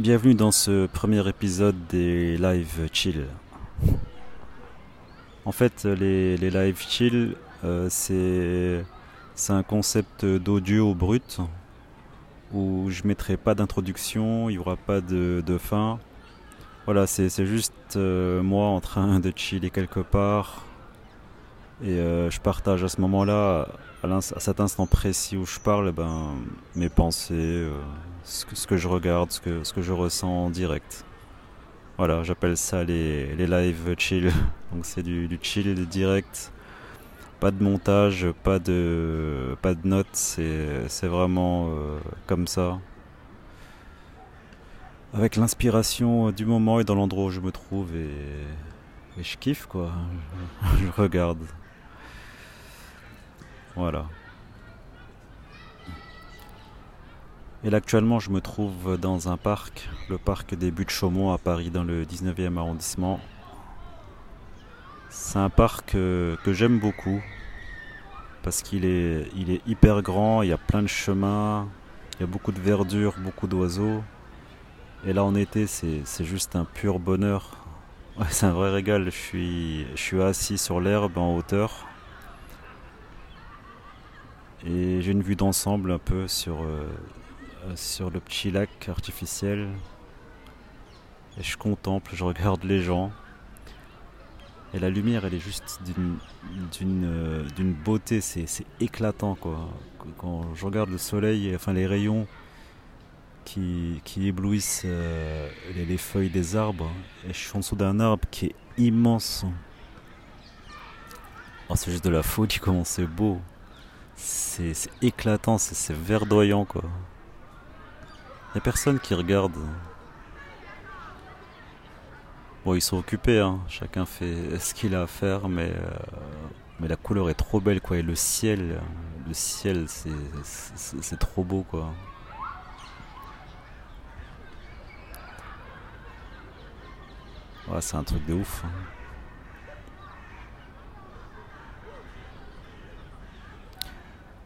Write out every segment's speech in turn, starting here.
Bienvenue dans ce premier épisode des live chill. En fait, les, les live chill, euh, c'est un concept d'audio brut où je mettrai pas d'introduction, il n'y aura pas de, de fin. Voilà, c'est juste euh, moi en train de chiller quelque part et euh, je partage à ce moment-là, à, cet instant précis où je parle, ben, mes pensées, ce, que, je regarde, ce que, ce que je ressens en direct. Voilà, j'appelle ça les, les live chill. Donc c'est du, du chill direct. Pas de montage, pas de, pas de notes, c'est vraiment euh, comme ça. Avec l'inspiration du moment et dans l'endroit où je me trouve et, et je kiffe quoi. Je regarde. Voilà. Et là actuellement je me trouve dans un parc, le parc des Buttes Chaumont à Paris dans le 19e arrondissement. C'est un parc euh, que j'aime beaucoup parce qu'il est, il est hyper grand, il y a plein de chemins, il y a beaucoup de verdure, beaucoup d'oiseaux. Et là en été c'est juste un pur bonheur. C'est un vrai régal, je suis, je suis assis sur l'herbe en hauteur et j'ai une vue d'ensemble un peu sur, euh, sur le petit lac artificiel. Et je contemple, je regarde les gens. Et la lumière, elle est juste d'une euh, beauté, c'est éclatant quoi. Quand je regarde le soleil, enfin les rayons qui, éblouissent euh, les, les feuilles des arbres, et je suis en dessous d'un arbre qui est immense. Oh, c'est juste de la folie, comment c'est beau. C'est éclatant, c'est c'est verdoyant quoi. A personne qui regarde. Bon, ils sont occupés, hein. Chacun fait ce qu'il a à faire, mais euh, mais la couleur est trop belle quoi. Et le ciel, le ciel, c'est trop beau quoi. Ouais, c'est un truc de ouf. hein.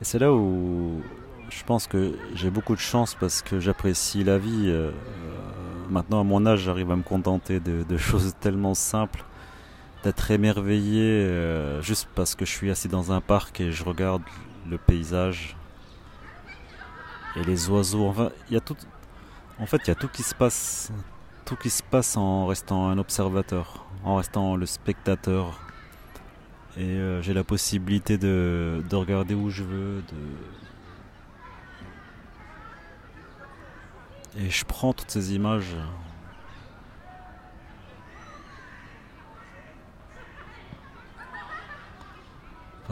Et c'est là où je pense que j'ai beaucoup de chance parce que j'apprécie la vie. euh, euh, maintenant, à mon âge, j'arrive à me contenter de, choses tellement simples, d'être émerveillé euh, juste parce que je suis assis dans un parc et je regarde le paysage et les oiseaux. Enfin, il y a tout. En fait, il y a tout qui se passe, tout qui se passe en restant un observateur, en restant le spectateur. Et j'ai la possibilité de, de regarder où je veux, de... Et je prends toutes ces images.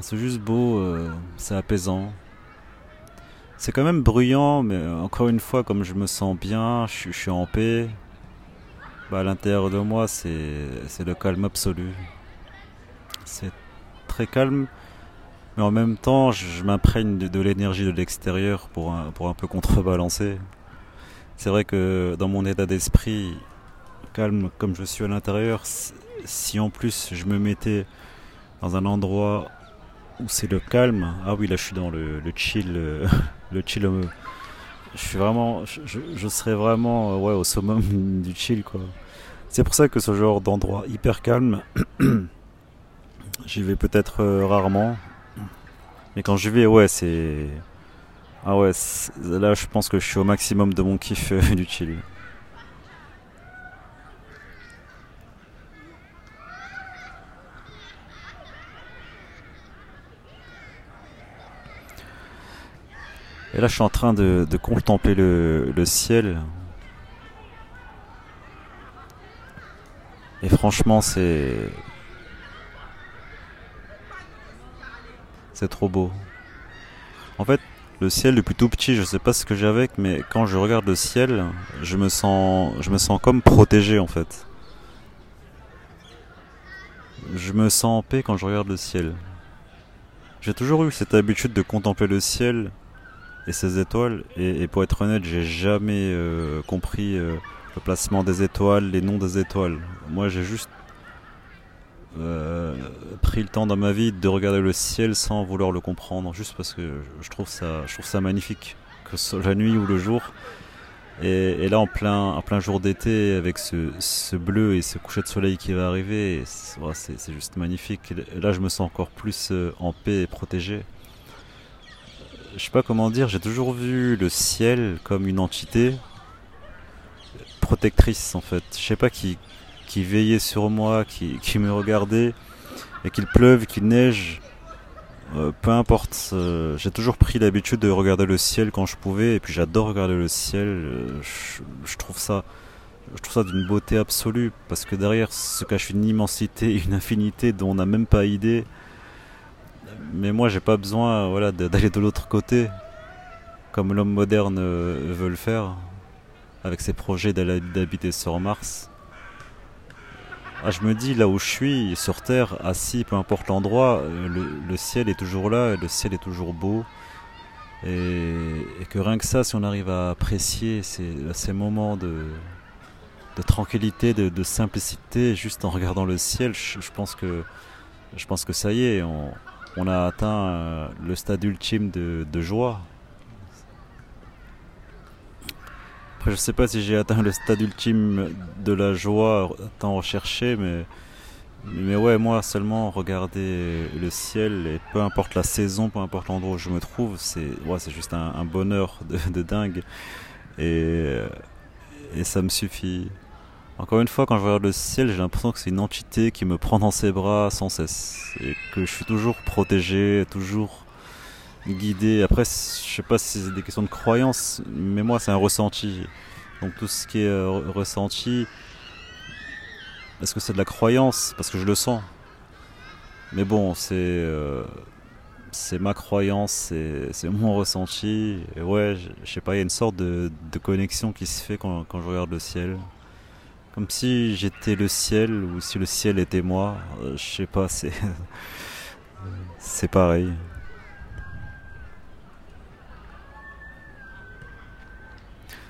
C'est juste beau, euh, c'est apaisant. C'est quand même bruyant, mais encore une fois, comme je me sens bien, je, suis- en paix. Bah, à l'intérieur de moi, c'est le calme absolu. C'est très calme, mais en même temps, je, m'imprègne de, l'énergie de l'extérieur pour un peu contrebalancer. C'est vrai que dans mon état d'esprit, calme comme je suis à l'intérieur, si en plus je me mettais dans un endroit où c'est le calme, ah oui, là je suis dans le, chill, euh, le chill. euh, Je suis vraiment, je, je- je serais vraiment euh, au summum du chill quoi. C'est pour ça que ce genre d'endroit hyper calme, j'y vais peut-être euh, rarement, mais quand j'y vais, ouais, c'est. Ah ouais, là je pense que je suis au maximum de mon kiff euh, du chill. Et là je suis en train de, de contempler le, le ciel. Et franchement, c'est. C'est trop beau. En fait, le ciel depuis tout petit, je sais pas ce que j'ai avec, mais quand je regarde le ciel, je me sens, je me sens comme protégé en fait. Je me sens en paix quand je regarde le ciel. J'ai toujours eu cette habitude de contempler le ciel et ses étoiles, et, pour être honnête, j'ai jamais euh, compris euh, le placement des étoiles, les noms des étoiles. Moi, j'ai juste pris le temps dans ma vie de regarder le ciel sans vouloir le comprendre, juste parce que je trouve ça, je trouve ça magnifique, que ce soit la nuit ou le jour. Et, là, en plein, en plein jour d'été, avec ce, bleu et ce coucher de soleil qui va arriver, c'est juste magnifique. là, je me sens encore plus euh, en paix et protégé. Je sais pas comment dire, j'ai toujours vu le ciel comme une entité protectrice en fait. Je sais pas qui, qui veillait sur moi, qui, me regardait, et qu'il pleuve, qu'il neige, euh, peu importe, euh, j'ai toujours pris l'habitude de regarder le ciel quand je pouvais, et puis j'adore regarder le ciel. Euh, je, trouve ça, je trouve ça d'une beauté absolue, parce que derrière se cache une immensité, une infinité dont on n'a même pas idée. Mais moi, j'ai pas besoin, voilà, d'aller de l'autre côté, comme l'homme moderne veut le faire, avec ses projets d'habiter sur Mars. Ah, je me dis, là où je suis, sur Terre, assis, peu importe l'endroit, euh, le, ciel est toujours là, le ciel est toujours beau. Et, que rien que ça, si on arrive à apprécier ces, moments de, tranquillité, de, simplicité, juste en regardant le ciel, je, pense, que, ça y est, on, a atteint euh, le stade ultime de joie. Je je sais pas si j'ai atteint le stade ultime de la joie tant recherché, mais, mais ouais, moi seulement regarder le ciel, et peu importe la saison, peu importe l'endroit où je me trouve, c'est ouais, juste un, bonheur de, dingue. Et, et ça me suffit. Encore une fois, quand je regarde le ciel, j'ai l'impression que c'est une entité qui me prend dans ses bras sans cesse. Et que je suis toujours protégé, toujours guidé. Après, je sais pas si c'est des questions de croyance, mais moi, c'est un ressenti. Donc tout ce qui est euh, ressenti, est-ce que c'est de la croyance? Parce que je le sens. Mais bon, c'est euh, ma croyance, c'est mon ressenti. Et ouais, je, sais pas, il y a une sorte de, de, connexion qui se fait quand, quand je regarde le ciel. Comme si j'étais le ciel ou si le ciel était moi. Euh, je sais pas, c'est c'est pareil.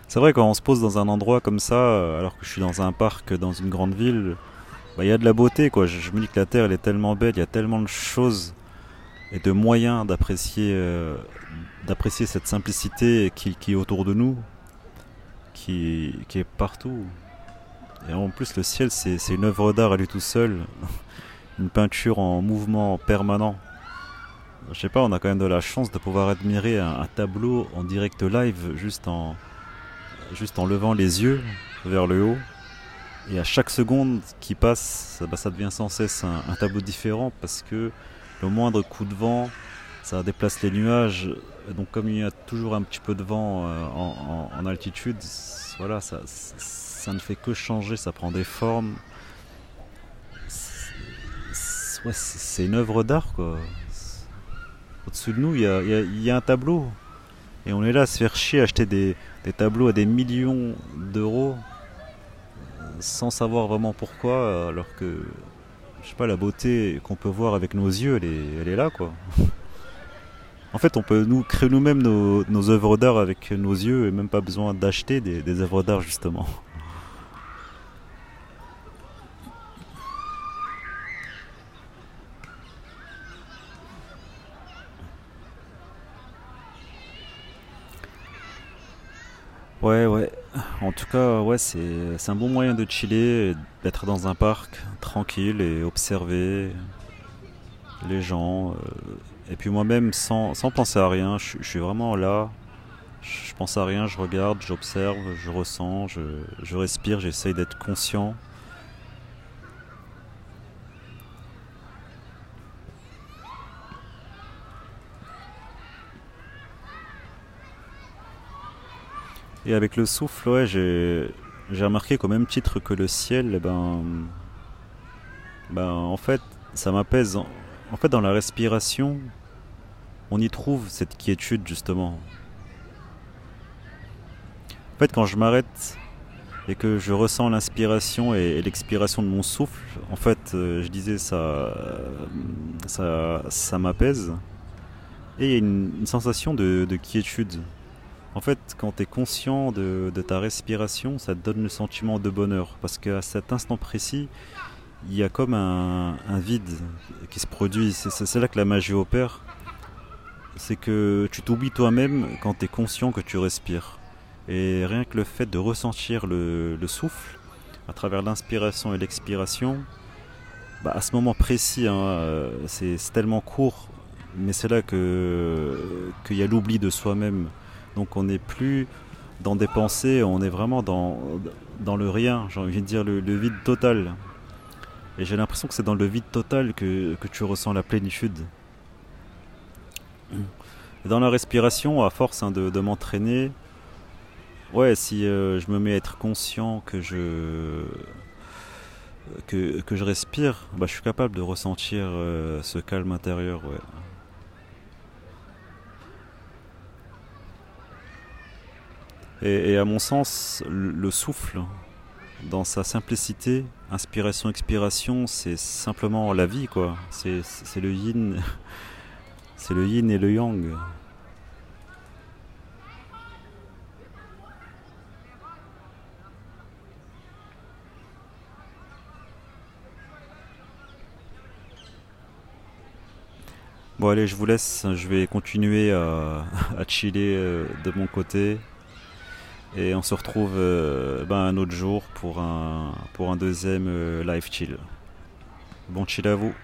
C'est vrai, quand on se pose dans un endroit comme ça, euh, alors que je suis dans un parc, dans une grande ville, bah, il y a de la beauté, quoi. Je, me dis que la Terre, elle est tellement belle, il y a tellement de choses et de moyens d'apprécier, euh, cette simplicité qui, est autour de nous, qui, qui, est partout. Et en plus, le ciel, c'est une œuvre d'art à lui tout seul, une peinture en mouvement permanent. Je sais pas, on a quand même de la chance de pouvoir admirer un tableau en direct live, juste en, juste en levant les yeux vers le haut. Et à chaque seconde qui passe, ça, bah, devient sans cesse un, tableau différent parce que le moindre coup de vent, ça déplace les nuages. donc comme il y a toujours un petit peu de vent euh, en, altitude, voilà, ça, ça, ne fait que changer, ça prend des formes. C'est une œuvre d'art quoi. Au-dessus de nous, il y a un tableau. Et on est là à se faire chier, acheter des, tableaux à des millions d'euros sans savoir vraiment pourquoi, alors que, je sais pas, la beauté qu'on peut voir avec nos yeux, elle est, elle est là, quoi. En fait, on peut nous créer nous-mêmes nos, œuvres d'art avec nos yeux et même pas besoin d'acheter des œuvres d'art, justement. Ouais, ouais. En tout cas, ouais, c'est, un bon moyen de chiller, d'être dans un parc tranquille et observer les gens. Euh, et puis moi-même, sans, sans penser à rien, je, suis vraiment là. Je pense à rien, je regarde, j'observe, je ressens, je, je respire, j'essaye d'être conscient. Et avec le souffle, ouais, j'ai, remarqué qu'au même titre que le ciel, ben, ben, en fait, ça m'apaise. En fait, dans la respiration, on y trouve cette quiétude justement. En fait, quand je m'arrête et que je ressens l'inspiration et, l'expiration de mon souffle, en fait, euh, je disais ça, ça m'apaise. Et il y a une, sensation de quiétude. En fait, quand tu es conscient de, ta respiration, ça te donne le sentiment de bonheur. Parce qu'à cet instant précis, il y a comme un, vide qui se produit. C'est là que la magie opère. C'est que tu t'oublies toi-même quand tu es conscient que tu respires. Et rien que le fait de ressentir le, souffle à travers l'inspiration et l'expiration, bah, à ce moment précis, hein, euh, c'est tellement court, mais c'est là que qu'il y a l'oubli de soi-même. Donc on n'est plus dans des pensées, on est vraiment dans, le rien, j'ai envie de dire le, vide total. Et j'ai l'impression que c'est dans le vide total que, tu ressens la plénitude. Dans la respiration, à force hein, de, m'entraîner, ouais, si euh, je me mets à être conscient que je que, je respire, bah, je suis capable de ressentir euh, ce calme intérieur. Et, à mon sens, le, souffle, dans sa simplicité, inspiration, expiration, c'est simplement la vie, quoi. C'est le yin, c'est le yin et le yang. Bon allez, je vous laisse, je vais continuer à, chiller euh, de mon côté. Et on se retrouve euh, ben, un autre jour pour un, pour un deuxième euh, live chill. Bon chill à vous.